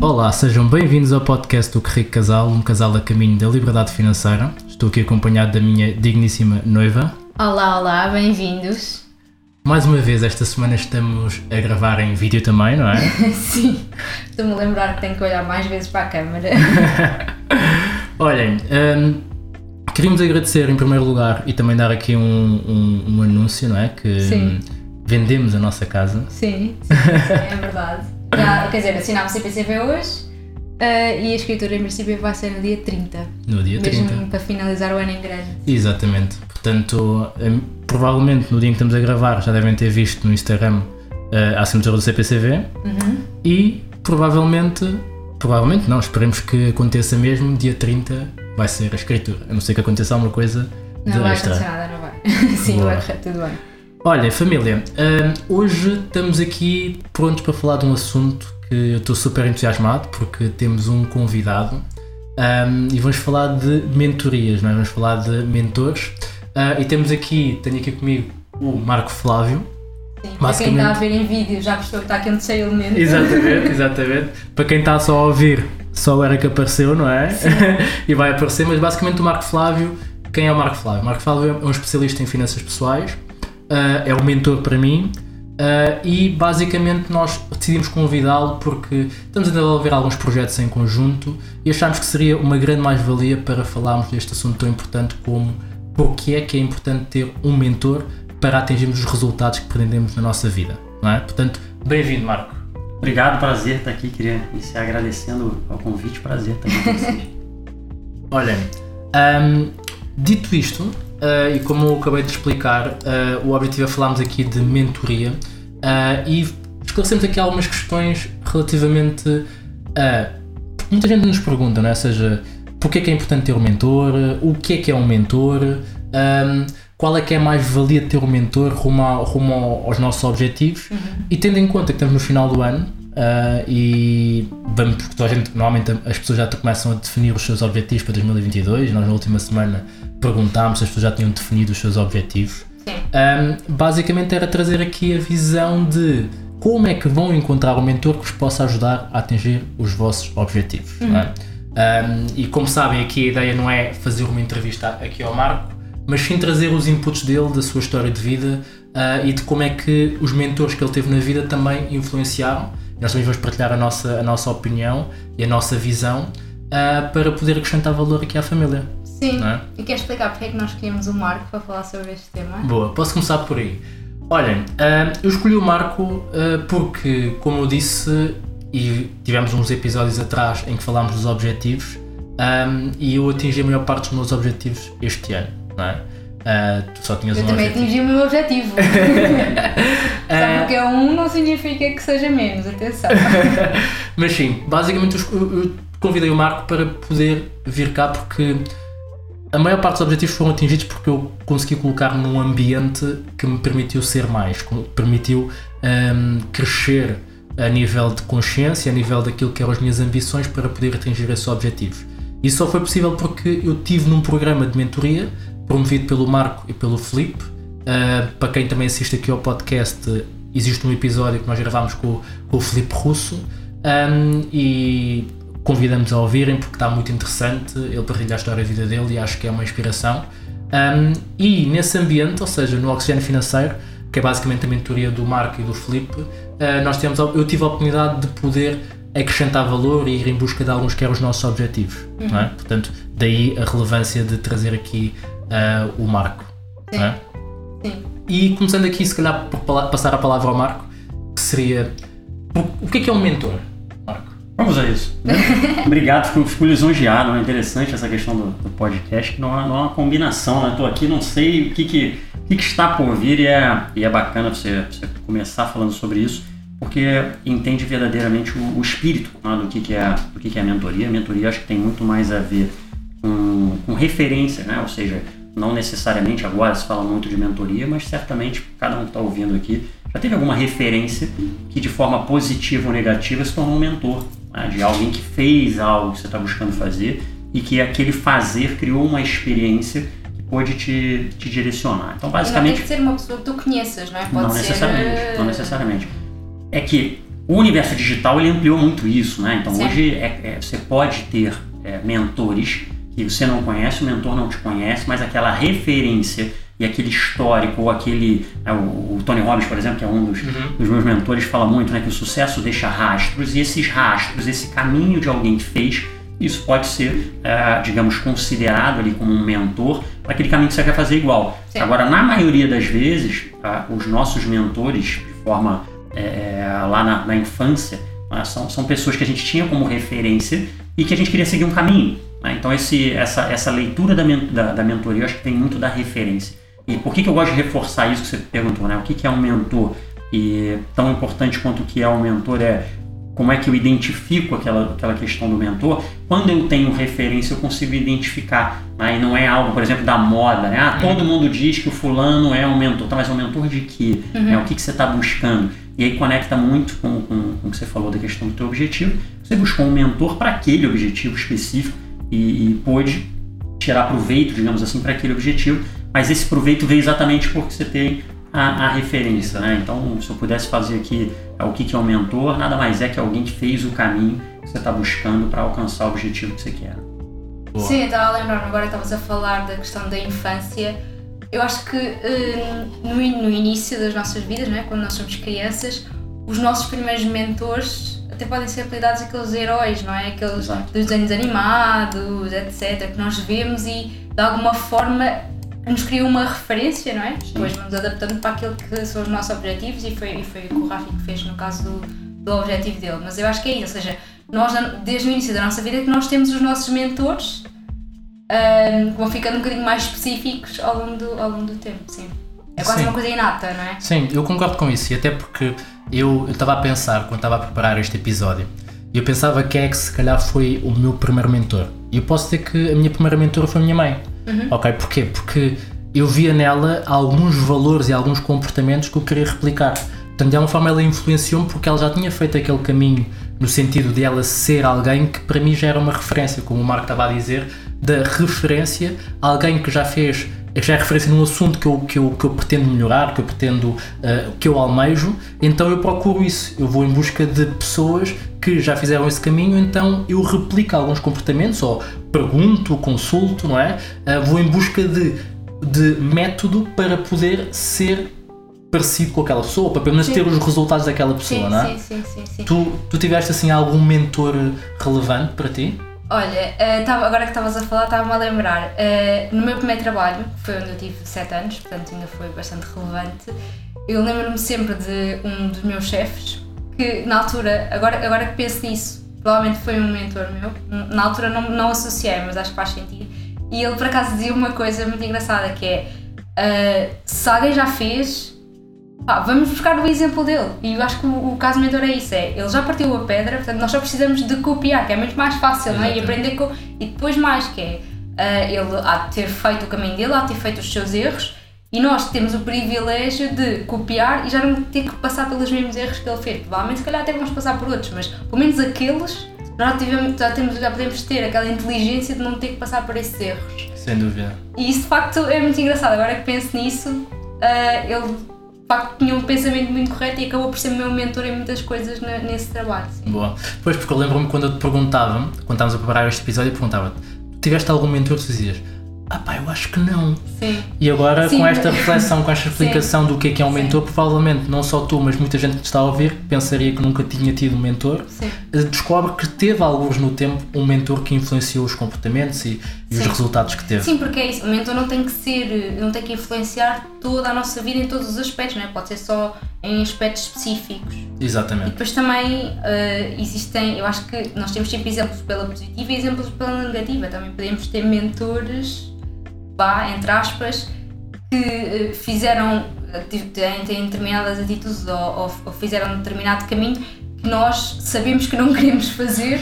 Olá, sejam bem-vindos ao podcast do Que Rico Casal, um casal a caminho da liberdade financeira. Estou aqui acompanhado da minha digníssima noiva. Olá, olá, bem-vindos. Mais uma vez, esta semana estamos a gravar em vídeo também, não é? Sim, estou-me a lembrar que tenho que olhar mais vezes para a câmara. Olhem, hum, queríamos agradecer em primeiro lugar e também dar aqui um, um- um anúncio, não é? Que Sim. vendemos a nossa casa. Sim, sim, sim, é verdade. Já, quer dizer, assinámos CPCV hoje eh, e a escritura em princípio vai ser no dia 30, No dia 30. mesmo para finalizar o ano em grande. Exatamente. Portanto, provavelmente no dia em que estamos a gravar já devem ter visto no Instagram uh, a assinatura do CPCV Uhum. e provavelmente, provavelmente não, esperemos que aconteça mesmo, dia 30 vai ser a escritura. A não ser que aconteça alguma coisa de Não vai extra. acontecer nada, não vai. Sim, Boa. vai correr tudo bem. Olha, família, hum, hoje estamos aqui prontos para falar de um assunto que eu estou super entusiasmado porque temos um convidado hum, e vamos falar de mentorias, não é? Vamos falar de mentores Ah, e temos aqui, tenho aqui comigo o Marco Flávio. Sim, para quem está a ver em vídeo já percebeu que está aqui um terceiro elemento. Exatamente, exatamente. Para quem está só a ouvir, só o Eric apareceu, não é? e vai aparecer, mas basicamente o Marco Flávio, quem é o Marco Flávio? O Marco Flávio é um especialista em finanças pessoais, ah, é um mentor para mim ah, e basicamente nós decidimos convidá-lo porque estamos a desenvolver alguns projetos em conjunto e achámos que seria uma grande mais-valia para falarmos deste assunto tão importante como porque é que é importante ter um mentor para atingirmos os resultados que pretendemos na nossa vida, não é? Portanto, bem-vindo, Marco. Obrigado, prazer estar aqui. Queria iniciar agradecendo ao convite, prazer estar aqui com vocês. Olhem, ahm, dito isto, ah, e como eu acabei de explicar, ah, o objetivo é falarmos aqui de mentoria ah, e esclarecemos aqui algumas questões relativamente a. muita gente nos pergunta, não é? Ou seja, porque é que é importante ter um mentor? O que é que é um mentor? ahm, qual é que é a mais-valia de ter um mentor rumo, ao- rumo ao- aos nossos objetivos? E tendo em conta que estamos no final do ano e vamos, porque toda a gente, normalmente as pessoas já começam a definir os seus objetivos para 2022, nós na última semana perguntámos se as pessoas já tinham definido os seus objetivos. Sim. Um, basicamente era trazer aqui a visão de como é que vão encontrar um mentor que vos possa ajudar a atingir os vossos objetivos. não é? Um, e como sabem, aqui a ideia não é fazer uma entrevista aqui ao Marco, mas sim trazer os inputs dele, da sua história de vida ah, e de como é que os mentores que ele teve na vida também influenciaram. Nós também vamos partilhar a nossa, a nossa opinião e a nossa visão ah, para poder acrescentar valor aqui à família. Sim. É? E queres explicar porque é que nós escolhemos o Marco para falar sobre este tema? Boa, posso começar por aí. Olhem, ah, eu escolhi o Marco ah, porque, como eu disse, e tivemos uns episódios atrás em que falámos dos objetivos, ah, e eu atingi a maior parte dos meus objetivos este ano, não é? Ah, tu só tinhas Eu um também objetivo. atingi o meu objetivo. Só porque é um não significa que seja menos, atenção. Mas sim, basicamente eu convidei o Marco para poder vir cá porque a maior parte dos objetivos foram atingidos porque eu consegui colocar num ambiente que me permitiu ser mais, que me permitiu hum, crescer a nível de consciência, a nível daquilo que eram as minhas ambições para poder atingir esses objetivos. Isso só foi possível porque eu tive num programa de mentoria promovido pelo Marco e pelo Felipe. Uh, para quem também assiste aqui ao podcast, existe um episódio que nós gravámos com, com o Felipe Russo um, e convidamos a ouvirem porque está muito interessante. Ele partilha a história da vida dele e acho que é uma inspiração. Um, e nesse ambiente, ou seja, no Oxigênio Financeiro, que é basicamente a mentoria do Marco e do Felipe, uh, nós temos, eu tive a oportunidade de poder acrescentar valor e ir em busca de alguns que eram os nossos objetivos. Não é? Portanto, daí a relevância de trazer aqui uh, o Marco. Não é? Sim. E começando aqui, se calhar, por passar a palavra ao Marco, que seria. O, que é que é um mentor? Vamos a isso. né? Obrigado, fico, fico lisonjeado. É interessante essa questão do, do podcast, que não é, não é uma combinação, né? Estou aqui, não sei o que, que, o que, que está por vir e é, e é bacana você, você começar falando sobre isso, porque entende verdadeiramente o, o espírito né, do, que, que, é, do que, que é a mentoria. A mentoria acho que tem muito mais a ver com, com referência, né? Ou seja, não necessariamente agora se fala muito de mentoria, mas certamente cada um que está ouvindo aqui já teve alguma referência que de forma positiva ou negativa se tornou um mentor, né? de alguém que fez algo que você está buscando fazer e que aquele fazer criou uma experiência que pôde te, te direcionar. Então, E não tem basicamente, que ser uma pessoa que tu conheças, não é? Pode não ser. necessariamente, eh, não necessariamente. É que o universo digital ele ampliou muito isso, né? Então Sim. hoje é- é- você pode ter é, mentores que você não conhece, o mentor não te conhece, mas aquela referência e aquele histórico, ou aquele. é, o, o Tony Robbins, por exemplo, que é um dos, dos meus mentores, fala muito né, que o sucesso deixa rastros, e esses rastros, esse caminho de alguém que fez, isso pode ser, é, digamos, considerado ali como um mentor para aquele caminho que você quer fazer igual. Sim. Agora, na maioria das vezes, ah, os nossos mentores, de forma é, é, lá na, na infância, né, são, são pessoas que a gente tinha como referência e que a gente queria seguir um caminho. né? Então, esse, essa, essa leitura da, da, da mentoria, eu acho que tem muito da referência. E por que, que eu gosto de reforçar isso que você perguntou, né? O que, que é um mentor? E tão importante quanto o que é um mentor é como é que eu identifico aquela, aquela questão do mentor. Quando eu tenho referência, eu consigo identificar. Né? E não é algo, por exemplo, da moda. Né? Ah, todo mundo diz que o fulano é um mentor. Tá, mas é um mentor de quê? Né? O que, que você está buscando? E aí conecta muito com, com, com o que você falou da questão do teu objetivo. Você buscou um mentor para aquele objetivo específico e, e pôde tirar proveito, digamos assim, para aquele objetivo. Mas esse proveito veio exatamente porque você tem a, a referência, né? Então, se eu pudesse fazer aqui é, o que, que é um mentor, nada mais é que alguém que fez o caminho que você está buscando para alcançar o objetivo que você quer. Boa. Sim, eu estava a lembrar-me agora estavas a falar da questão da infância. Eu acho que eh, no, in- no início das nossas vidas, né, quando nós somos crianças, os nossos primeiros mentores até podem ser apelidados aqueles heróis, não é? Aqueles Exato. dos desenhos animados, etc., que nós vemos e de alguma forma nos criam uma referência, não é? Depois vamos adaptando para aquilo que são os nossos objetivos e foi, e foi o que o Rafi que fez no caso do, do objetivo dele. Mas eu acho que é isso, ou seja, nós desde o início da nossa vida que nós temos os nossos mentores ahm, que vão ficando um bocadinho mais específicos ao longo do, ao longo do tempo, sim. É quase Sim. uma coisa inata, não é? Sim, eu concordo com isso, e até porque eu eu estava a pensar, quando estava a preparar este episódio, eu pensava quem é que se calhar foi o meu primeiro mentor. E eu posso dizer que a minha primeira mentora foi a minha mãe. Ok, porquê? Porque eu via nela alguns valores e alguns comportamentos que eu queria replicar. Portanto, de alguma forma ela influenciou-me porque ela já tinha feito aquele caminho no sentido de ela ser alguém que para mim já era uma referência, como o Marco estava a dizer, da referência, alguém que já fez, que já é referência num assunto que eu, que eu, que eu pretendo melhorar, que eu pretendo, eh, que eu almejo, então eu procuro isso. Eu vou em busca de pessoas que já fizeram esse caminho, então eu replico alguns comportamentos, ou pergunto, consulto, não é? Eh, vou em busca de, de método para poder ser parecido com aquela pessoa, para pelo menos Sim. ter os resultados daquela pessoa, Sim, não é? sim, sim, sim, sim. Tu, tu tiveste assim algum mentor relevante para ti? Olha, eh, tava- agora que estavas a falar, estava-me a lembrar. eh, no meu primeiro trabalho, que foi onde eu tive 7 anos, portanto ainda foi bastante relevante, eu lembro-me sempre de um dos meus chefes, que na altura, agora, agora que penso nisso, provavelmente foi um mentor meu, na altura não, não associei, mas acho que faz sentido. E ele por acaso dizia uma coisa muito engraçada, que é, eh, se alguém já fez, pá, vamos buscar o exemplo dele. E eu acho que o, o caso mentor é isso: é ele já partiu a pedra, portanto nós só precisamos de copiar, que é muito mais fácil, não é? E aprender com. E depois mais, que é ah, ele há de ter feito o caminho dele, há de ter feito os seus erros. E nós temos o privilégio de copiar e já não ter que passar pelos mesmos erros que ele fez. Provavelmente, se calhar, até vamos passar por outros, mas pelo menos aqueles nós já, tivemos, já, temos, já podemos ter aquela inteligência de não ter que passar por esses erros. Sem dúvida. E isso de facto é muito engraçado. Agora que penso nisso, ah, ele facto tinha um pensamento muito correto e acabou por ser meu mentor em muitas coisas na- nesse trabalho. sim. Boa. Pois, porque eu lembro-me quando eu te perguntava, quando estávamos a preparar este episódio, eu perguntava-te: "Tu tiveste algum mentor? Tu dizias: Ah, pá, eu acho que não. Sim. E agora, Sim. com esta reflexão, com esta explicação do que é que é um Sim. mentor, provavelmente não só tu, mas muita gente que está a ouvir pensaria que nunca tinha tido um mentor, Sim. eh, descobre que teve, alguns no tempo, um mentor que influenciou os comportamentos e, e os Sim. resultados que teve. Sim, porque é isso. O mentor não tem que ser, não tem que influenciar toda a nossa vida em todos os aspectos, não é? Pode ser só em aspectos específicos. E Exatamente. depois também eh, existem, eu acho que nós temos sempre exemplos pela positiva e exemplos pela negativa. Também podemos ter mentores, vá, entre aspas, que eh, fizeram, eh, têm, determinadas atitudes ou, ou- ou fizeram um determinado caminho que nós sabemos que não queremos fazer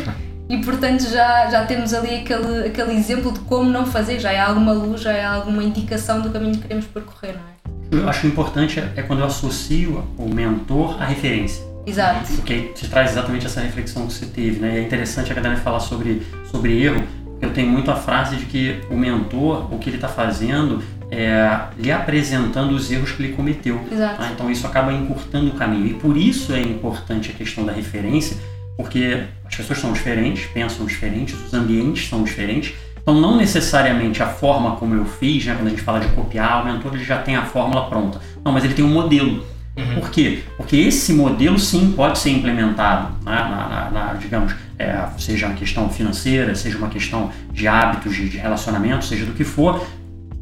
e portanto já, já temos ali aquele, aquele exemplo de como não fazer, já é alguma luz, já é alguma indicação do caminho que queremos percorrer, não é? Eu acho importante é é quando eu associo o mentor à referência. Exato. Porque te traz exatamente essa reflexão que você teve, né? E é interessante a galera falar sobre, sobre erro, eu tenho muito a frase de que o mentor, o que ele está fazendo, é, lhe apresentando os erros que ele cometeu. Exato. Tá? Então isso acaba encurtando o caminho. E por isso é importante a questão da referência, porque as pessoas são diferentes, pensam diferentes, os ambientes são diferentes. Então não necessariamente a forma como eu fiz, né, quando a gente fala de copiar, o mentor ele já tem a fórmula pronta. Não, mas ele tem um modelo. Uhum. Por quê? Porque esse modelo sim pode ser implementado, né, na, na, na, digamos, é, seja uma questão financeira, seja uma questão de hábitos, de, de relacionamento, seja do que for,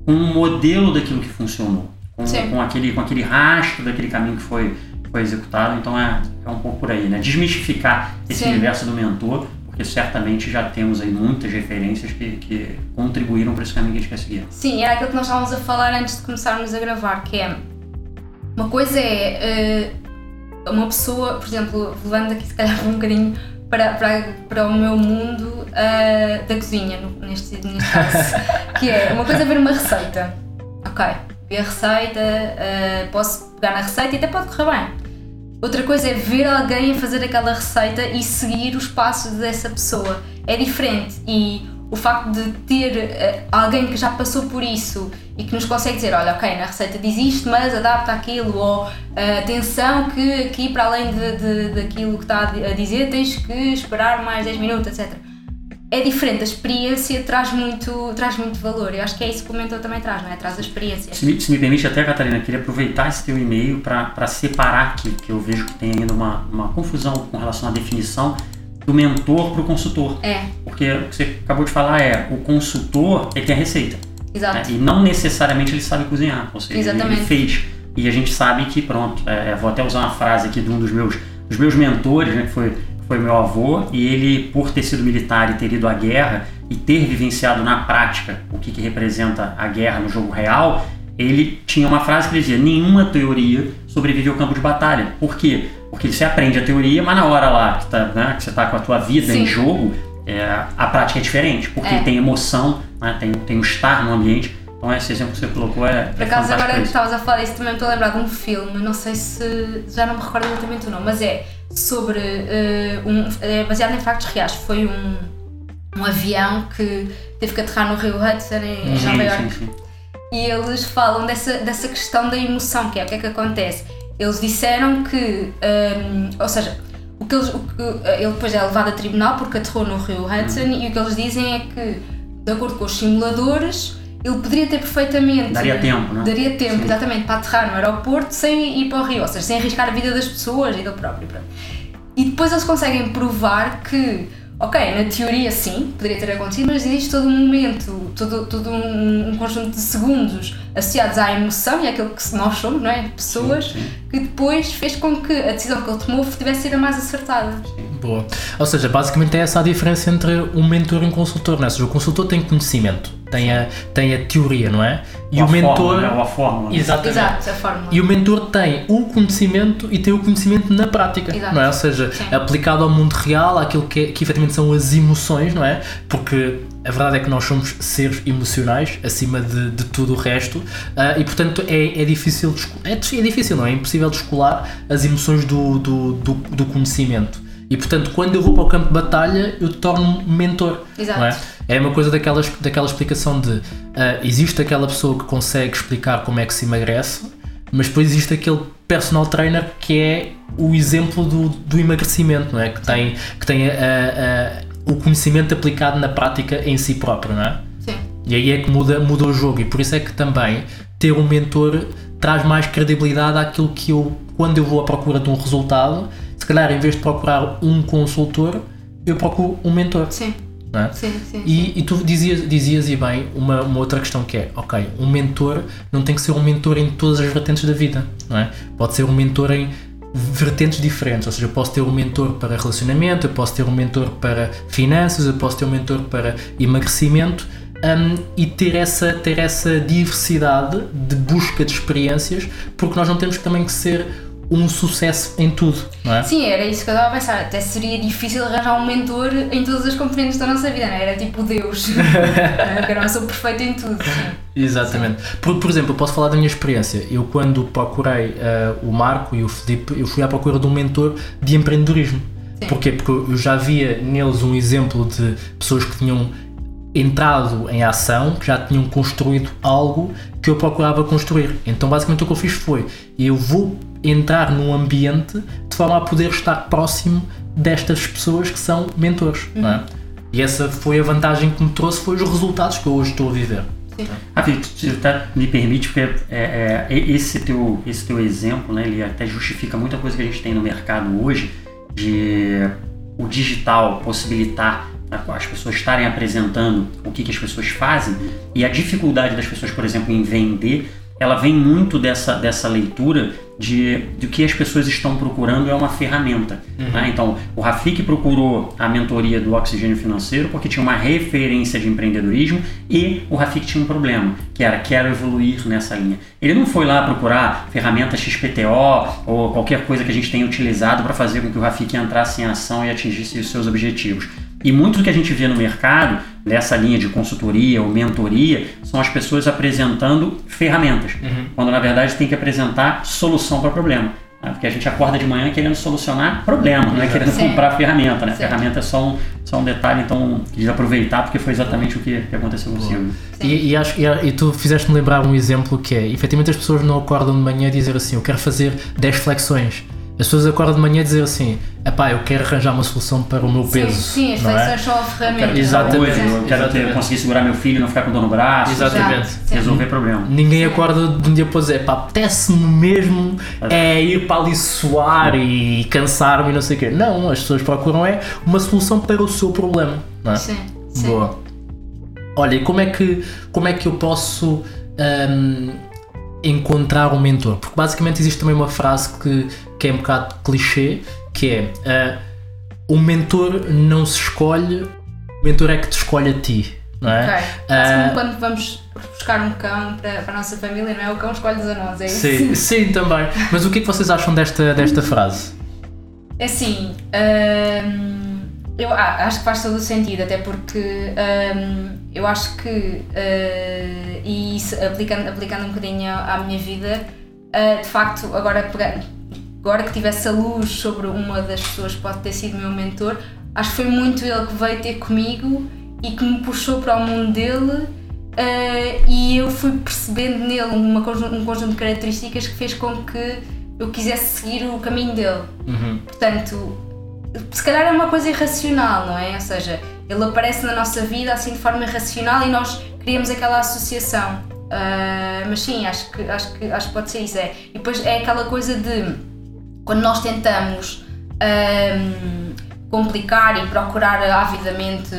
um modelo daquilo que funcionou, com, com, aquele, com aquele rastro daquele caminho que foi, foi executado. Então é, é um pouco por aí, né? Desmistificar esse Sim. universo do mentor, porque certamente já temos aí muitas referências que, que contribuíram para esse caminho que a gente quer seguir. Sim, era aquilo que nós estávamos a falar antes de começarmos a gravar, que é uma coisa é uh, uma pessoa, por exemplo, levando aqui se calhar um bocadinho para, para, para o meu mundo uh, da cozinha, neste, neste caso. que é uma coisa é ver uma receita. Ok, ver a receita, uh, posso pegar na receita e até pode correr bem. Outra coisa é ver alguém a fazer aquela receita e seguir os passos dessa pessoa. É diferente e o facto de ter uh, alguém que já passou por isso e que nos consegue dizer, olha, ok, na receita diz isto, mas adapta aquilo, ou uh, atenção que aqui para além de, daquilo que está a dizer tens que esperar mais 10 minutos, etc. É diferente, a experiência traz muito, traz muito valor. Eu acho que é isso que o mentor também traz, não é? Traz a experiência. Se me, se me permite até, Catarina, queria aproveitar esse teu e-mail para separar, que, que eu vejo que tem ainda uma, uma confusão com relação à definição do mentor para o consultor. É. Porque o que você acabou de falar é, o consultor, ele tem a receita. Exato. Né? E não necessariamente ele sabe cozinhar, ou seja, Exatamente. ele fez. E a gente sabe que, pronto, é, vou até usar uma frase aqui de um dos meus, dos meus mentores, né, que foi, foi meu avô, e ele, por ter sido militar e ter ido à guerra e ter vivenciado na prática o que, que representa a guerra no jogo real, ele tinha uma frase que ele dizia: nenhuma teoria sobrevive ao campo de batalha. Por quê? Porque você aprende a teoria, mas na hora lá que, tá, né, que você está com a tua vida Sim. em jogo, é, a prática é diferente, porque é. tem emoção, né, tem, tem um estar no ambiente. Então esse exemplo que você colocou é. Por acaso, agora que estavas a falar isso, também estou a lembrar de um filme, não sei se. já não me recordo exatamente o nome, mas é sobre. Uh, um, é baseado em factos reais. Foi um, um avião que teve que aterrar no Rio Hudson em, Nova York. E eles falam dessa, dessa questão da emoção, que é o que é que acontece. Eles disseram que. Um, ou seja, o que eles, o que, ele depois é levado a tribunal porque aterrou no Rio Hudson uhum. e o que eles dizem é que, de acordo com os simuladores, ele poderia ter perfeitamente. Daria tempo, não é? Daria tempo, Sim. exatamente, para aterrar no aeroporto sem ir para o Rio, ou seja, sem arriscar a vida das pessoas e dele próprio. E depois eles conseguem provar que Ok, na teoria sim, poderia ter acontecido, mas existe todo um momento, todo, todo um, um conjunto de segundos associados à emoção e àquilo que nós somos, não é? Pessoas, sim, sim. que depois fez com que a decisão que ele tomou tivesse sido a mais acertada. Boa. Ou seja, basicamente é essa a diferença entre um mentor e um consultor, não é? Ou seja, o consultor tem conhecimento, tem a, tem a teoria, não é? E o mentor. Fórmula, né? a fórmula. Exatamente. Exato, a fórmula. E o mentor tem o conhecimento e tem o conhecimento na prática, Exato. não é? Ou seja, Sim. aplicado ao mundo real, aquilo que, que efetivamente são as emoções, não é? Porque a verdade é que nós somos seres emocionais acima de, de tudo o resto uh, e portanto é, é difícil é, é difícil, não é? é impossível descolar as emoções do, do, do, do conhecimento. E portanto, quando eu vou para o campo de batalha, eu torno-me mentor. Exato. Não é? É uma coisa daquelas, daquela explicação de uh, existe aquela pessoa que consegue explicar como é que se emagrece, mas depois existe aquele personal trainer que é o exemplo do, do emagrecimento, não é? Que tem, que tem a, a, o conhecimento aplicado na prática em si próprio, não é? Sim. E aí é que muda, muda o jogo, e por isso é que também ter um mentor traz mais credibilidade àquilo que eu, quando eu vou à procura de um resultado, se calhar em vez de procurar um consultor, eu procuro um mentor. Sim. É? Sim, sim, e, sim. e, tu dizias, dizias e bem uma, uma, outra questão que é, ok, um mentor não tem que ser um mentor em todas as vertentes da vida, não é? Pode ser um mentor em vertentes diferentes, ou seja, eu posso ter um mentor para relacionamento, eu posso ter um mentor para finanças, eu posso ter um mentor para emagrecimento um, e ter essa, ter essa diversidade de busca de experiências, porque nós não temos também que ser um sucesso em tudo, não é? Sim, era isso que eu estava a pensar. Até seria difícil arranjar um mentor em todas as componentes da nossa vida, não é? Era tipo Deus. que era uma pessoa perfeita em tudo. Sim. Exatamente. Por, por exemplo, eu posso falar da minha experiência. Eu, quando procurei uh, o Marco e o Felipe, eu fui à procura de um mentor de empreendedorismo. Sim. Porquê? Porque eu já via neles um exemplo de pessoas que tinham entrado em ação, que já tinham construído algo que eu procurava construir. Então, basicamente, o que eu fiz foi: eu vou entrar num ambiente de forma a poder estar próximo destas pessoas que são mentores. Não é? E essa foi a vantagem que me trouxe, foi os resultados que eu hoje estou a viver. Ah, Felipe, tu até me permite, porque é, é, esse, teu, esse teu exemplo, né, ele até justifica muita coisa que a gente tem no mercado hoje, de o digital possibilitar as pessoas estarem apresentando o que, que as pessoas fazem e a dificuldade das pessoas, por exemplo, em vender ela vem muito dessa, dessa leitura de, de que as pessoas estão procurando é uma ferramenta. Uhum. Né? Então, o Rafik procurou a mentoria do Oxigênio Financeiro porque tinha uma referência de empreendedorismo e o Rafik tinha um problema, que era quero evoluir nessa linha. Ele não foi lá procurar ferramentas XPTO ou qualquer coisa que a gente tenha utilizado para fazer com que o Rafik entrasse em ação e atingisse os seus objetivos. E muito do que a gente vê no mercado, dessa linha de consultoria ou mentoria, são as pessoas apresentando ferramentas, uhum. quando na verdade tem que apresentar solução para o problema. Né? Porque a gente acorda de manhã querendo solucionar problema, não é querendo Sim. comprar ferramenta. Né? A ferramenta é só um, só um detalhe, então quis aproveitar porque foi exatamente o que, que aconteceu com o Silvio. E, e, acho, e, e tu fizeste-me lembrar um exemplo que é, efetivamente as pessoas não acordam de manhã e dizer assim, eu quero fazer 10 flexões as pessoas acordam de manhã e dizem assim: epá, eu quero arranjar uma solução para o meu peso. Sim, sim as flexões é? são a ferramenta. Exatamente. Eu quero ter, conseguir segurar meu filho e não ficar com dor no braço. Exatamente. resolver problema. Ninguém acorda de um dia para dizer: pá, apetece-me mesmo é ir para ali suar e cansar-me e não sei o quê. Não, as pessoas procuram é uma solução para o seu problema. Não é? Sim. sim. Boa. Olha, e como é que, como é que eu posso. Um, encontrar um mentor. Porque basicamente existe também uma frase que, que é um bocado clichê, que é uh, o mentor não se escolhe, o mentor é que te escolhe a ti. Não é? Ok. Uh, quando vamos buscar um cão para, para a nossa família, não é? O cão escolhe-nos a nós, é isso? Sim, sim, também. Mas o que é que vocês acham desta, desta frase? É assim. Eu ah, acho que faz todo o sentido, até porque um, eu acho que, uh, e isso aplicando, aplicando um bocadinho à minha vida, uh, de facto, agora, agora que tivesse a luz sobre uma das pessoas que pode ter sido meu mentor, acho que foi muito ele que veio ter comigo e que me puxou para o mundo dele. Uh, e eu fui percebendo nele uma, um conjunto de características que fez com que eu quisesse seguir o caminho dele. Uhum. Portanto, se calhar é uma coisa irracional, não é? Ou seja, ele aparece na nossa vida assim de forma irracional e nós criamos aquela associação. Uh, mas sim, acho que, acho, que, acho que pode ser isso. É. E depois é aquela coisa de quando nós tentamos um, complicar e procurar avidamente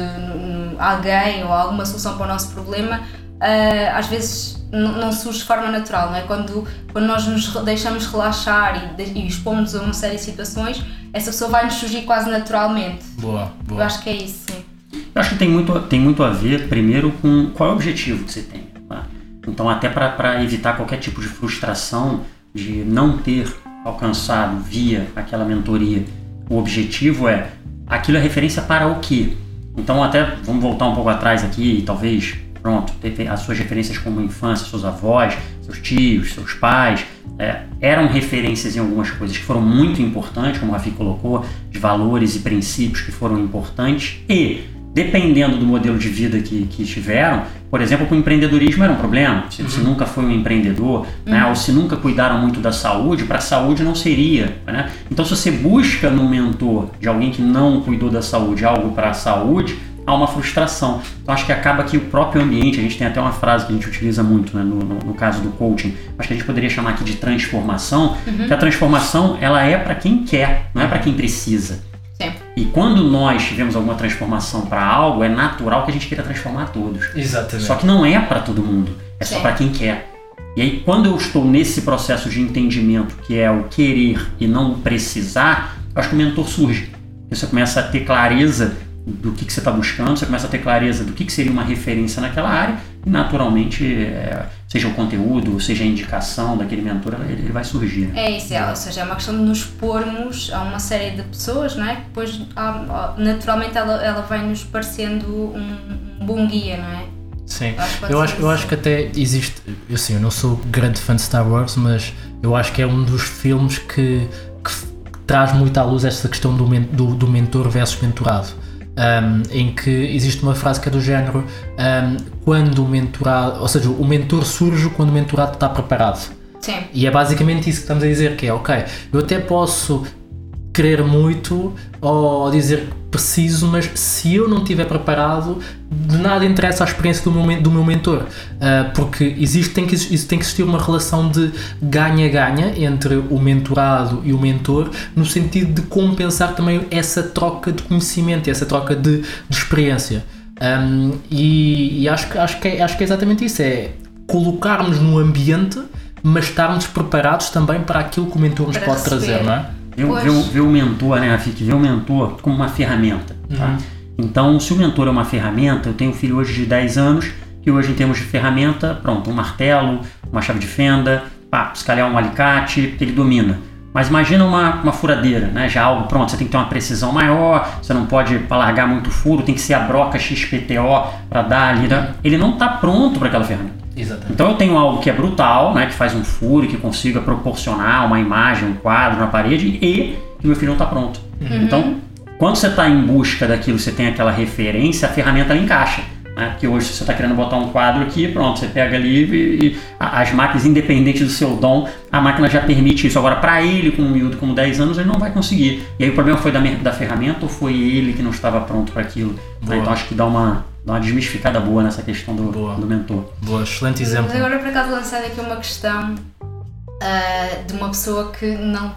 alguém ou alguma solução para o nosso problema, uh, às vezes não surge de forma natural, não é? Quando, quando nós nos deixamos relaxar e, e expomos a uma série de situações, essa pessoa vai nos surgir quase naturalmente. Boa, boa. Eu acho que é isso, sim. Eu acho que tem muito, tem muito a ver, primeiro, com qual é o objetivo que você tem. Tá? Então, até para evitar qualquer tipo de frustração de não ter alcançado via aquela mentoria, o objetivo é aquilo é referência para o quê? Então, até vamos voltar um pouco atrás aqui, talvez pronto, as suas referências como infância, seus avós, seus tios, seus pais, é, eram referências em algumas coisas que foram muito importantes, como o Rafi colocou, de valores e princípios que foram importantes, e dependendo do modelo de vida que, que tiveram, por exemplo, o empreendedorismo era um problema, se, uhum. se nunca foi um empreendedor, né, uhum. né, ou se nunca cuidaram muito da saúde, para a saúde não seria. Né? Então, se você busca no mentor de alguém que não cuidou da saúde algo para a saúde, há uma frustração. Então acho que acaba que o próprio ambiente, a gente tem até uma frase que a gente utiliza muito né, no, no, no, caso do coaching, acho que a gente poderia chamar aqui de transformação, uhum. que a transformação ela é para quem quer, não é para quem precisa. E quando nós tivemos alguma transformação para algo, é natural que a gente queira transformar todos. Exatamente. Só que não é para todo mundo, é Sim. só para quem quer. E aí, quando eu estou nesse processo de entendimento, que é o querer e não o precisar, eu acho que o mentor surge. Você começa a ter clareza do que, que você está buscando, você começa a ter clareza do que, que seria uma referência naquela área e naturalmente, é, seja o conteúdo, seja a indicação daquele mentor, ele, ele vai surgir. É isso, é, ou seja, é uma questão de nos pormos a uma série de pessoas, não é? Que depois, naturalmente, ela, ela vai nos parecendo um, um bom guia, não é? Sim, eu acho, eu acho que até existe, assim, eu não sou grande fã de Star Wars, mas eu acho que é um dos filmes que, que traz muito à luz essa questão do, do, do mentor versus mentorado um, em que existe uma frase que é do género um, quando o mentorado, ou seja, o mentor surge quando o mentorado está preparado. Sim. E é basicamente isso que estamos a dizer, que é, ok, eu até posso querer muito ou dizer que preciso, mas se eu não estiver preparado, de nada interessa a experiência do meu, do meu mentor, uh, porque existe, tem, que, tem que existir uma relação de ganha-ganha entre o mentorado e o mentor, no sentido de compensar também essa troca de conhecimento, essa troca de, de experiência. Um, e, e acho, que, acho, que é, acho que é exatamente isso, é colocarmos no ambiente, mas estarmos preparados também para aquilo que o mentor nos Para pode receber. trazer, não é? Pois. vê, o- mentor, né, Rafik? Vê o mentor como uma ferramenta. Tá? Uhum. Então, se o mentor é uma ferramenta, eu tenho um filho hoje de 10 anos, que hoje, em termos de ferramenta, pronto, um martelo, uma chave de fenda, pá, se calhar um alicate, ele domina. Mas imagina uma, uma furadeira, né? já algo pronto, você tem que ter uma precisão maior, você não pode largar muito furo, tem que ser a broca XPTO para dar ali. né? Ele não está pronto para aquela ferramenta. Exatamente. Então eu tenho algo que é brutal, né, que faz um furo e que consiga proporcionar uma imagem, um quadro na parede e que meu filho não está pronto. Então, quando você está em busca daquilo, você tem aquela referência, a ferramenta ela encaixa. Né? Porque hoje se você está querendo botar um quadro aqui, pronto, você pega ali e, e as máquinas, independente do seu dom, a máquina já permite isso. Agora, para ele, com um miúdo com 10 anos, ele não vai conseguir. E aí o problema foi da, da ferramenta ou foi ele que não estava pronto para aquilo? Né? Então acho que dá uma, dá uma desmistificada boa nessa questão do, Boa. do mentor. Boa, excelente exemplo. Mas agora por acaso lançando aqui uma questão ah, de uma pessoa que não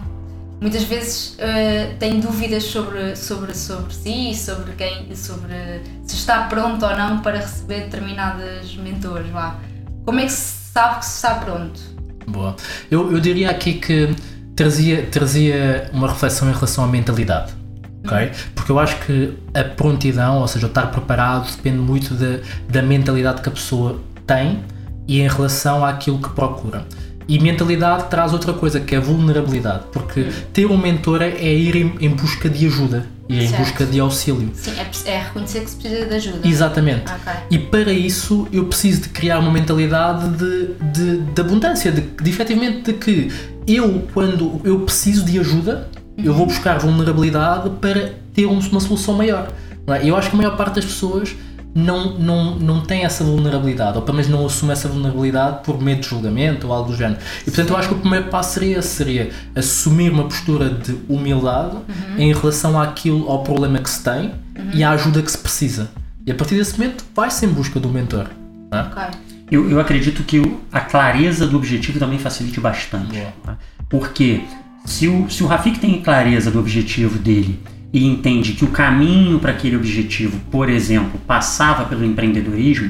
muitas vezes ah, tem dúvidas sobre, sobre, sobre si, sobre quem, sobre se está pronto ou não para receber determinados mentores. Vá. Como é que se sabe que se está pronto? Boa. Eu, eu diria aqui que trazia, trazia uma reflexão em relação à mentalidade. Ok? Porque eu acho que a prontidão, ou seja, o estar preparado, depende muito da, da mentalidade que a pessoa tem e em relação àquilo que procura. E mentalidade traz outra coisa, que é a vulnerabilidade. Porque ter um mentor é ir em, em busca de ajuda e em busca de auxílio. Sim, é, é reconhecer que se precisa de ajuda. Exatamente. Ok. E para isso eu preciso de criar uma mentalidade de, de, de abundância, de, de efetivamente de que eu, quando eu preciso de ajuda, eu vou buscar vulnerabilidade para ter um- uma solução maior. não é? Eu acho que a maior parte das pessoas não, não, não tem essa vulnerabilidade, ou pelo menos não assume essa vulnerabilidade por medo de julgamento ou algo do género. E portanto eu acho que o primeiro passo seria seria assumir uma postura de humildade em relação àquilo, ao problema que se tem e à ajuda que se precisa. E a partir desse momento vai-se em busca do mentor. não é? Ok. Eu, eu acredito que a clareza do objetivo também facilite bastante. Boa. tá? Porque se o, se o Rafik tem clareza do objetivo dele e entende que o caminho para aquele objetivo, por exemplo, passava pelo empreendedorismo,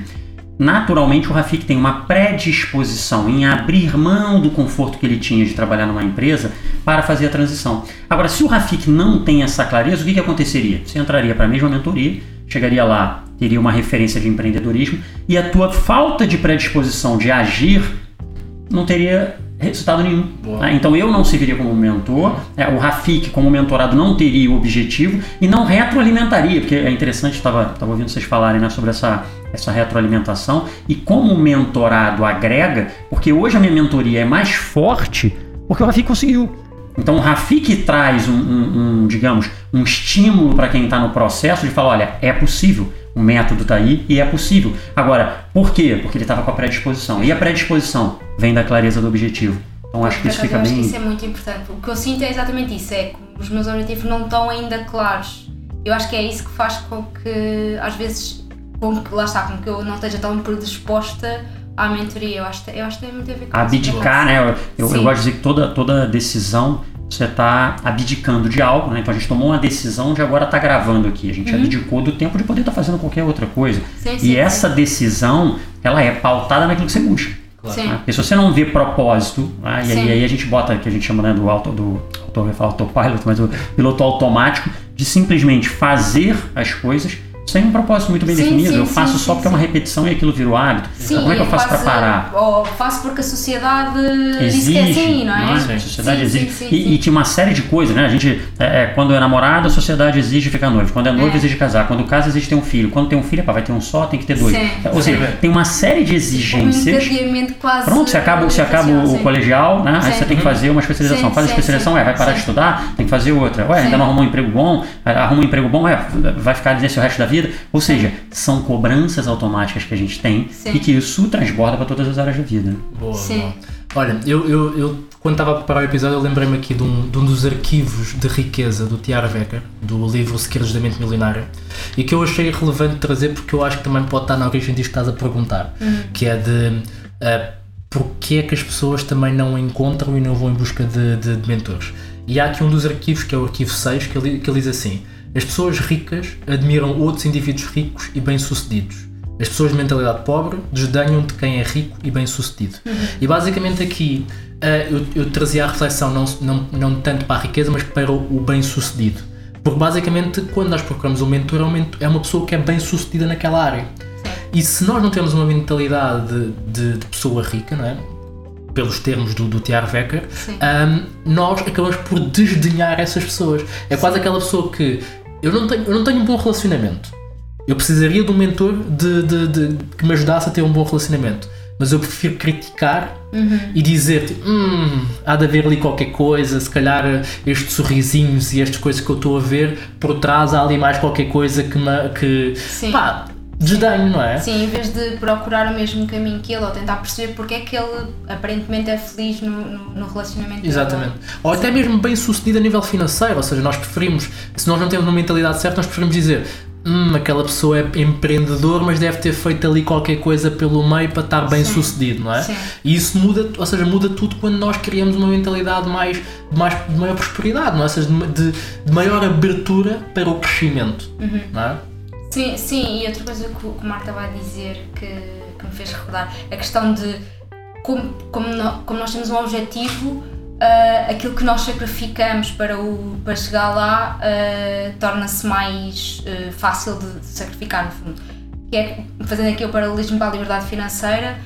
naturalmente o Rafik tem uma predisposição em abrir mão do conforto que ele tinha de trabalhar numa empresa para fazer a transição. Agora, se o Rafik não tem essa clareza, o que, que aconteceria? Você entraria para a mesma mentoria, chegaria lá, teria uma referência de empreendedorismo e a tua falta de predisposição de agir não teria resultado nenhum. Tá? Então eu não serviria como mentor, é, o Rafik como mentorado não teria o objetivo e não retroalimentaria, porque é interessante, estava ouvindo vocês falarem né, sobre essa, essa retroalimentação e como o mentorado agrega, porque hoje a minha mentoria é mais forte porque o Rafik conseguiu. Então o Rafik traz um, um- um, digamos, um estímulo para quem está no processo de falar, olha, é possível, o método está aí e é possível. Agora, por quê? Porque ele estava com a predisposição. E a predisposição vem da clareza do objetivo. Então acho que isso fica eu acho que bem. isso é muito importante. O que eu sinto é exatamente isso, é que os meus objetivos não estão ainda claros. Eu acho que é isso que faz com que, às vezes, com que, lá está, com que eu não esteja tão predisposta à mentoria. Eu acho, que- eu acho que tem muito a ver com isso. abdicar, né? Eu, eu, eu Sim. gosto de dizer que toda, toda decisão você está abdicando de algo, né? Então a gente tomou uma decisão de agora estar gravando aqui. A gente abdicou do tempo de poder estar fazendo qualquer outra coisa. Sim, sim, e essa decisão, ela é pautada naquilo que você busca. Claro. Sim. né? Porque se você não vê propósito, né? e, aí, Sim. aí a gente bota, que a gente chama né, do auto, do, auto, eu ia falar autopilot, mas o piloto automático, de simplesmente fazer as coisas sem um propósito muito bem Sim, definido. sim, eu faço sim, só sim, porque é uma repetição e aquilo virou hábito. Sim, Então, como é que eu faço para parar? Ou faço porque a sociedade diz Exige, que é assim, não é? A sociedade Sim, exige. sim, sim, e, sim. e tinha uma série de coisas, né? A gente, é, é, quando é namorado, a sociedade exige ficar noivo. Quando é noivo, É. exige casar. Quando casa, exige ter um filho. Quando tem um filho, pá, vai ter um só, tem que ter dois. Sim. Ou seja, tem uma série de Um exigências. encadeamento quase. Pronto, você acaba, você acaba o, colegial, né? Aí você tem que fazer uma especialização. Sim, Faz a especialização, sim. é, vai parar de estudar, tem que fazer outra. Ué, ainda não arrumou um emprego bom, arruma um emprego bom, é, vai ficar nesse o resto da vida. Ou seja, são cobranças automáticas que a gente tem Sim. e que isso transborda para todas as áreas da vida. Boa, Sim. boa. Olha, eu, eu, eu quando estava a preparar o episódio, eu lembrei-me aqui de um, de um dos arquivos de riqueza do T.R. Becker, do livro Segredos da Mente Milionária, e que eu achei relevante trazer porque eu acho que também pode estar na origem disto que estás a perguntar, que é de uh, porque é que as pessoas também não encontram e não vão em busca de, de, de mentores. E há aqui um dos arquivos, que é o arquivo 6, que ele, que ele diz assim: As pessoas ricas admiram outros indivíduos ricos e bem-sucedidos. As pessoas de mentalidade pobre desdenham de quem é rico e bem-sucedido. E basicamente aqui eh, eu, eu trazia a reflexão não, não, não tanto para a riqueza, mas para o, bem-sucedido. Porque basicamente quando nós procuramos um mentor, é um mentor- é uma pessoa que é bem-sucedida naquela área. E se nós não temos uma mentalidade de, de- de pessoa rica, não é? pelos termos do, do. Becker, Sim. ahm, nós acabamos por desdenhar essas pessoas. É quase aquela pessoa que eu não tenho, eu não tenho um bom relacionamento. Eu precisaria de um mentor de, de- de- que me ajudasse a ter um bom relacionamento. Mas eu prefiro criticar e dizer tipo, hum, há de haver ali qualquer coisa, se calhar eh, estes sorrisinhos e estas coisas que eu estou a ver, por trás há ali mais qualquer coisa que me. Que, Sim. pá, desdenho, não é? Sim, em vez de procurar o mesmo caminho que ele ou tentar perceber porque é que ele aparentemente é feliz no, no, no relacionamento dele. Exatamente. Ou até mesmo bem sucedido a nível financeiro, ou seja, nós preferimos, se nós não temos uma mentalidade certa, nós preferimos dizer hum, aquela pessoa é empreendedor, mas deve ter feito ali qualquer coisa pelo meio para estar bem Sim. sucedido, não é? Sim. E isso muda, ou seja, muda tudo quando nós criamos uma mentalidade mais, de mais de maior prosperidade, não é? Ou seja, de, de- de maior abertura para o crescimento, Uhum. não é? Sim, sim, e outra coisa que o que Marco estava a dizer que, que me fez recordar, a questão de como, como, no- como nós temos um objetivo, ah, aquilo que nós sacrificamos para, o, para chegar lá ah, torna-se mais ah, fácil de, sacrificar, no fundo. Que é, fazendo aqui o paralelismo para a liberdade financeira,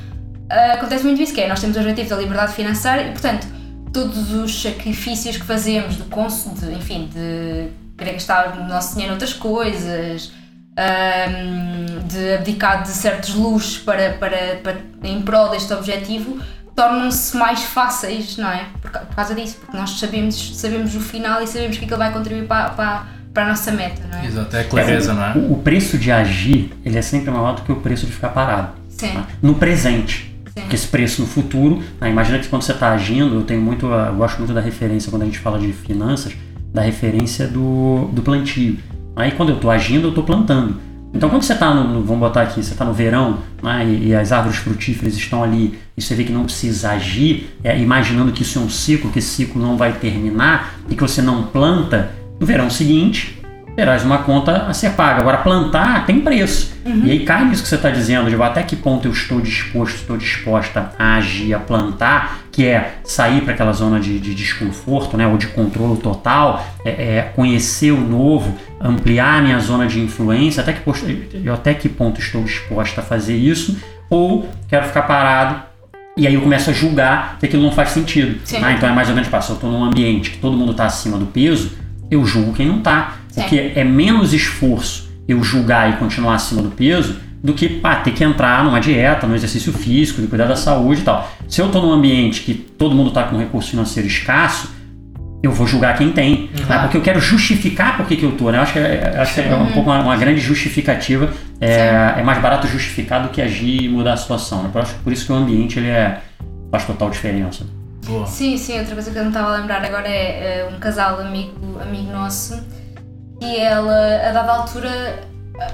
acontece muito isso, que é, nós temos o objetivo da liberdade financeira e, portanto, todos os sacrifícios que fazemos de, cons- de enfim, de querer gastar o nosso dinheiro em outras coisas, ahm, de abdicar de certos luxos para, para, para, em prol deste objetivo, tornam-se mais fáceis, não é? Por, ca- por causa disso, porque nós sabemos, sabemos o final e sabemos que aquilo vai contribuir para, para, para a nossa meta, não é? Exato, é a clareza, não é? O, o preço de agir, ele é sempre maior do que o preço de ficar parado. Sim, tá? No presente. sim. Porque esse preço no futuro, né, imagina que quando você está agindo, eu tenho muito, a- eu gosto muito da referência quando a gente fala de finanças, da referência do, do plantio. Aí quando eu estou agindo, eu estou plantando. Então quando você está no, vamos botar aqui, você está no verão né, e, e as árvores frutíferas estão ali e você vê que não precisa agir, é, imaginando que isso é um ciclo, que esse ciclo não vai terminar e que você não planta, no verão seguinte terás uma conta a ser paga. Agora, plantar tem preço. E aí cai nisso que você está dizendo, de até que ponto eu estou disposto, estou disposta a agir, a plantar, que é sair para aquela zona de, de desconforto, né, ou de controle total, é, é conhecer o novo, ampliar a minha zona de influência, até que, posto- eu até que ponto estou disposta a fazer isso, ou quero ficar parado e aí eu começo a julgar que aquilo não faz sentido. Sim. né? Então é mais ou menos, se eu estou num ambiente que todo mundo está acima do peso, eu julgo quem não está. Porque é menos esforço eu julgar e continuar acima do peso do que pá, ter que entrar numa dieta, no exercício físico, de cuidar da saúde e tal. Se eu estou num ambiente que todo mundo está com um recurso financeiro escasso, eu vou julgar quem tem. né? Porque eu quero justificar por que, que eu tô, né? Eu acho que é, acho que é um pouco uma, uma grande justificativa. É, é mais barato justificar do que agir e mudar a situação. Né? Eu acho que por isso que o ambiente ele é, faz total diferença. Boa. Sim, sim, outra coisa que eu não estava a lembrar agora é eh, um casal amigo, amigo nosso e ela, a dada altura,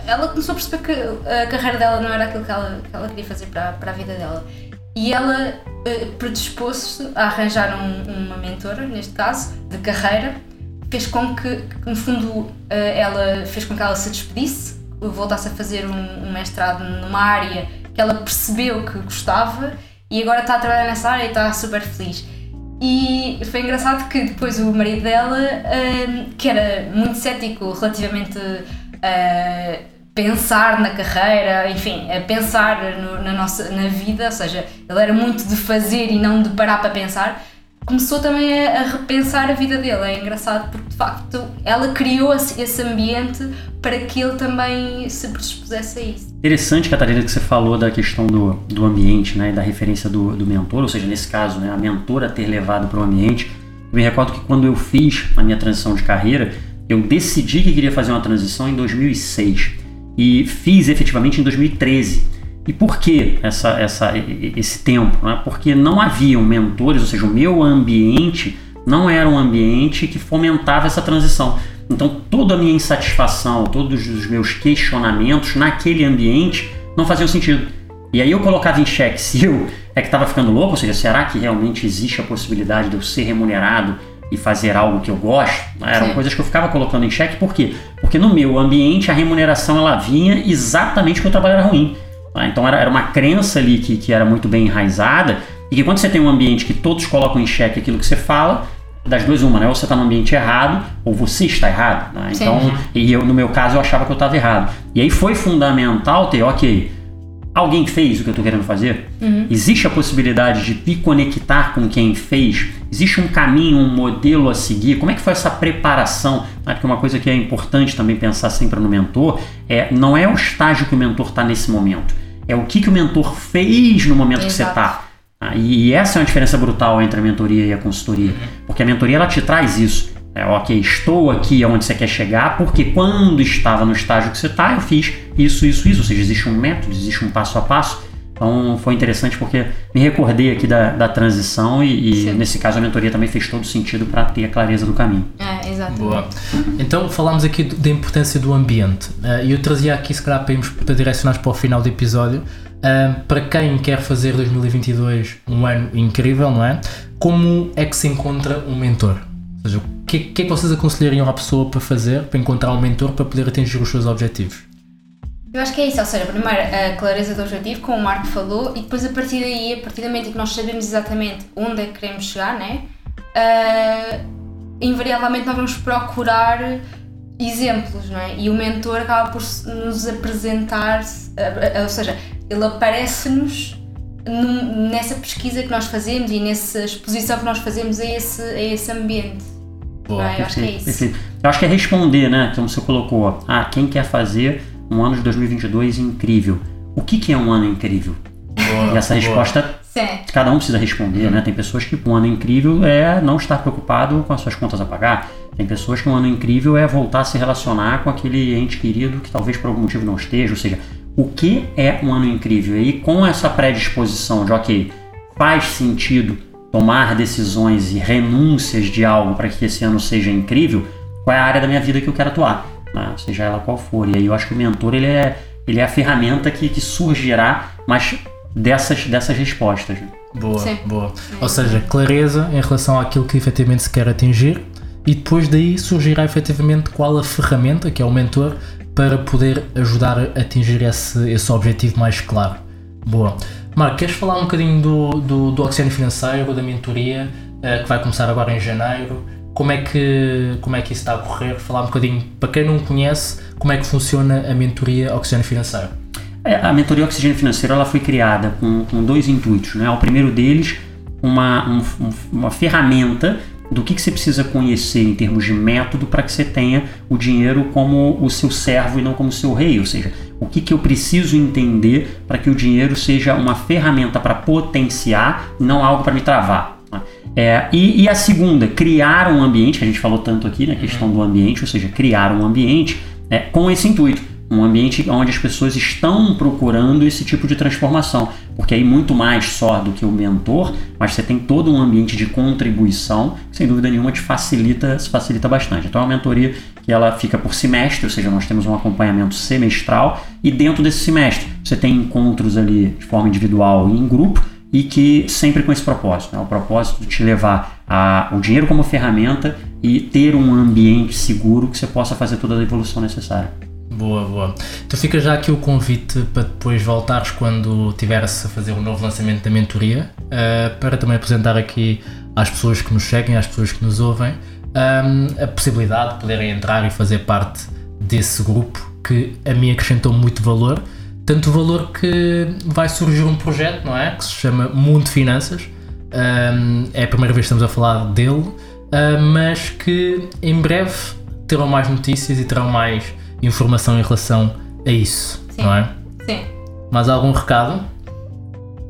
ela começou a perceber que a carreira dela não era aquilo que ela, que ela queria fazer para, para a vida dela. E ela eh, predispôs-se a arranjar um- uma mentora, neste caso, de carreira, fez com que, que, no fundo, eh, ela fez com que ela se despedisse, voltasse a fazer um, um mestrado numa área que ela percebeu que gostava e agora está a trabalhar nessa área e está super feliz. E foi engraçado que depois o marido dela, hum, que era muito cético relativamente a pensar na carreira, enfim, a pensar no, na nossa na vida, ou seja, ele era muito de fazer e não de parar para pensar. Começou também a, a repensar a vida dele. É engraçado porque de facto ela criou esse, ambiente para que ele também se predispusesse a isso. Interessante, Catarina, que você falou da questão do, do ambiente, né, da referência do, do mentor, ou seja, nesse caso, né, a mentora ter levado para o ambiente. Eu me recordo que quando eu fiz a minha transição de carreira, eu decidi que queria fazer uma transição em 2006 e fiz efetivamente em 2013. E por que essa, essa, esse tempo? Né? Porque não haviam mentores, ou seja, o meu ambiente não era um ambiente que fomentava essa transição. Então, toda a minha insatisfação, todos os meus questionamentos naquele ambiente não faziam sentido. E aí eu colocava em xeque se eu é que estava ficando louco, ou seja, será que realmente existe a possibilidade de eu ser remunerado e fazer algo que eu gosto? Eram Sim. coisas que eu ficava colocando em xeque, por quê? Porque no meu ambiente a remuneração ela vinha exatamente porque o trabalho era ruim. Tá? Então era, era uma crença ali que, que era muito bem enraizada e que quando você tem um ambiente que todos colocam em xeque aquilo que você fala, das duas uma, né? Ou você está no ambiente errado, ou você está errado. Né? Então, e eu, no meu caso, eu achava que eu estava errado. E aí foi fundamental ter, ok, alguém fez o que eu estou querendo fazer? Uhum. Existe a possibilidade de me conectar com quem fez? Existe um caminho, um modelo a seguir? Como é que foi essa preparação? Né? Porque uma coisa que é importante também pensar sempre no mentor é não é o estágio que o mentor está nesse momento, é o que, que o mentor fez no momento Exato. que você está. Ah, e essa é uma diferença brutal entre a mentoria e a consultoria, uhum. porque a mentoria ela te traz isso. É, ok, estou aqui onde você quer chegar, porque quando estava no estágio que você está, eu fiz isso, isso, isso. Ou seja, existe um método, existe um passo a passo. Então foi interessante porque me recordei aqui da, da transição e, e nesse caso a mentoria também fez todo sentido para ter a clareza do caminho. É, exatamente. Boa. Então falámos aqui da importância do ambiente eh, e eu trazia aqui, se calhar, para, irmos, para direcionar para o final do episódio, para quem quer fazer 2022 um ano incrível, não é? Como é que se encontra um mentor? Ou seja, o que, que é que vocês aconselhariam à pessoa para fazer, para encontrar um mentor para poder atingir os seus objetivos? Eu acho que é isso, ou seja, primeiro a clareza do objetivo, como o Marco falou, e depois a partir daí, a partir do momento em que nós sabemos exatamente onde é que queremos chegar, né? Uh, invariavelmente nós vamos procurar exemplos, não é? E o mentor acaba por nos apresentar, ou seja, ele aparece-nos nessa pesquisa que nós fazemos e nessa exposição que nós fazemos a esse, a esse ambiente. Boa, é? Eu acho que é isso. Eu acho que é responder, né? Como você colocou, ah, quem quer fazer um ano de 2022 incrível? O que, que é um ano incrível? Boa, e essa boa. resposta certo. cada um precisa responder, uhum. né? Tem pessoas que um ano incrível é não estar preocupado com as suas contas a pagar. Tem pessoas que um ano incrível é voltar a se relacionar com aquele ente querido que talvez por algum motivo não esteja, ou seja, o que é um ano incrível. E com essa predisposição de, ok, faz sentido tomar decisões e renúncias de algo para que esse ano seja incrível, qual é a área da minha vida que eu quero atuar, né? seja ela qual for. E aí eu acho que o mentor ele é, ele é a ferramenta que, que surgirá, mas dessas, dessas respostas. Boa, Sim. boa. Ou seja, clareza em relação àquilo que efetivamente se quer atingir e depois daí surgirá efetivamente qual a ferramenta, que é o mentor, para poder ajudar a atingir esse, esse objetivo mais claro. Boa. Marco, queres falar um bocadinho do, do, do Oxigênio Financeiro, da mentoria, uh, que vai começar agora em janeiro? Como é, que, como é que isso está a correr? Falar um bocadinho, para quem não conhece, como é que funciona a mentoria Oxigênio Financeiro? É, a mentoria Oxigênio Financeiro ela foi criada com, com dois intuitos. Né? O primeiro deles, uma, um, uma ferramenta do que, que você precisa conhecer em termos de método para que você tenha o dinheiro como o seu servo e não como o seu rei. Ou seja, o que, que eu preciso entender para que o dinheiro seja uma ferramenta para potenciar e não algo para me travar. É, e, e, a segunda, criar um ambiente, que a gente falou tanto aqui na questão do ambiente, ou seja, criar um ambiente é, com esse intuito um ambiente onde as pessoas estão procurando esse tipo de transformação, porque aí muito mais só do que o mentor, mas você tem todo um ambiente de contribuição, que sem dúvida nenhuma te facilita, se facilita bastante. Então é uma mentoria que ela fica por semestre, ou seja, nós temos um acompanhamento semestral e dentro desse semestre você tem encontros ali de forma individual e em grupo e que sempre com esse propósito, né? o propósito de te levar a, o dinheiro como ferramenta e ter um ambiente seguro que você possa fazer toda a evolução necessária. Boa, boa. Então fica já aqui o convite para depois voltares quando tiveres a fazer um novo lançamento da mentoria, uh, para também apresentar aqui às pessoas que nos seguem, às pessoas que nos ouvem, um, a possibilidade de poderem entrar e fazer parte desse grupo que a mim acrescentou muito valor. Tanto valor que vai surgir um projeto, não é? Que se chama Mundo Finanças. Um, é a primeira vez que estamos a falar dele, uh, mas que em breve terão mais notícias e terão mais informação em relação a isso, Sim. não é? Sim. Mais algum recado?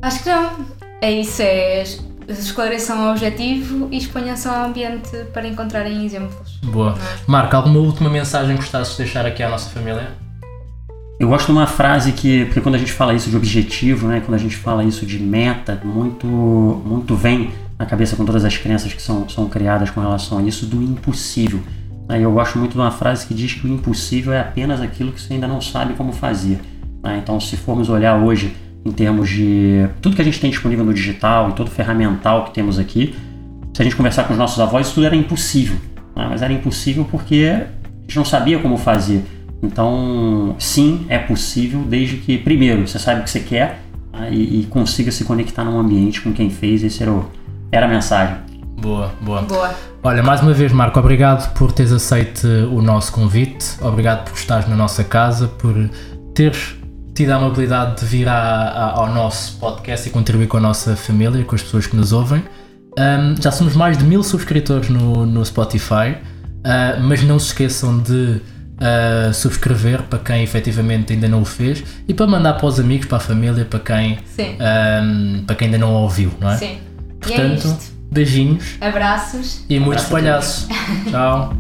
Acho que não. É isso, é esclareçam o objetivo e exponham-se ao ambiente para encontrarem exemplos. Boa. Marco, alguma última mensagem que gostasses de deixar aqui à nossa família? Eu gosto de uma frase que, porque quando a gente fala isso de objetivo, né, quando a gente fala isso de meta, muito, muito vem na cabeça com todas as crenças que são, são criadas com relação a isso do impossível. Né, eu gosto muito de uma frase que diz que o impossível é apenas aquilo que você ainda não sabe como fazer. Né? Então, se formos olhar hoje em termos de tudo que a gente tem disponível no digital e todo o ferramental que temos aqui, se a gente conversar com os nossos avós, isso tudo era impossível. Né? Mas era impossível porque a gente não sabia como fazer. Então, sim, é possível, desde que, primeiro, você saiba o que você quer né, e, e, consiga se conectar num ambiente com quem fez. Esse era, o, era a mensagem. Boa, boa. Boa. Olha, mais uma vez, Marco, obrigado por teres aceito o nosso convite, obrigado por estares na nossa casa, por teres tido a amabilidade de vir a, a, ao nosso podcast e contribuir com a nossa família, com as pessoas que nos ouvem. Um, já somos mais de mil subscritores no, no Spotify, uh, mas não se esqueçam de uh, subscrever para quem efetivamente ainda não o fez e para mandar para os amigos, para a família, para quem, um, para quem ainda não ouviu, não é? Sim. Portanto, e é isto. beijinhos Abraços. e muitos palhaços. Tchau.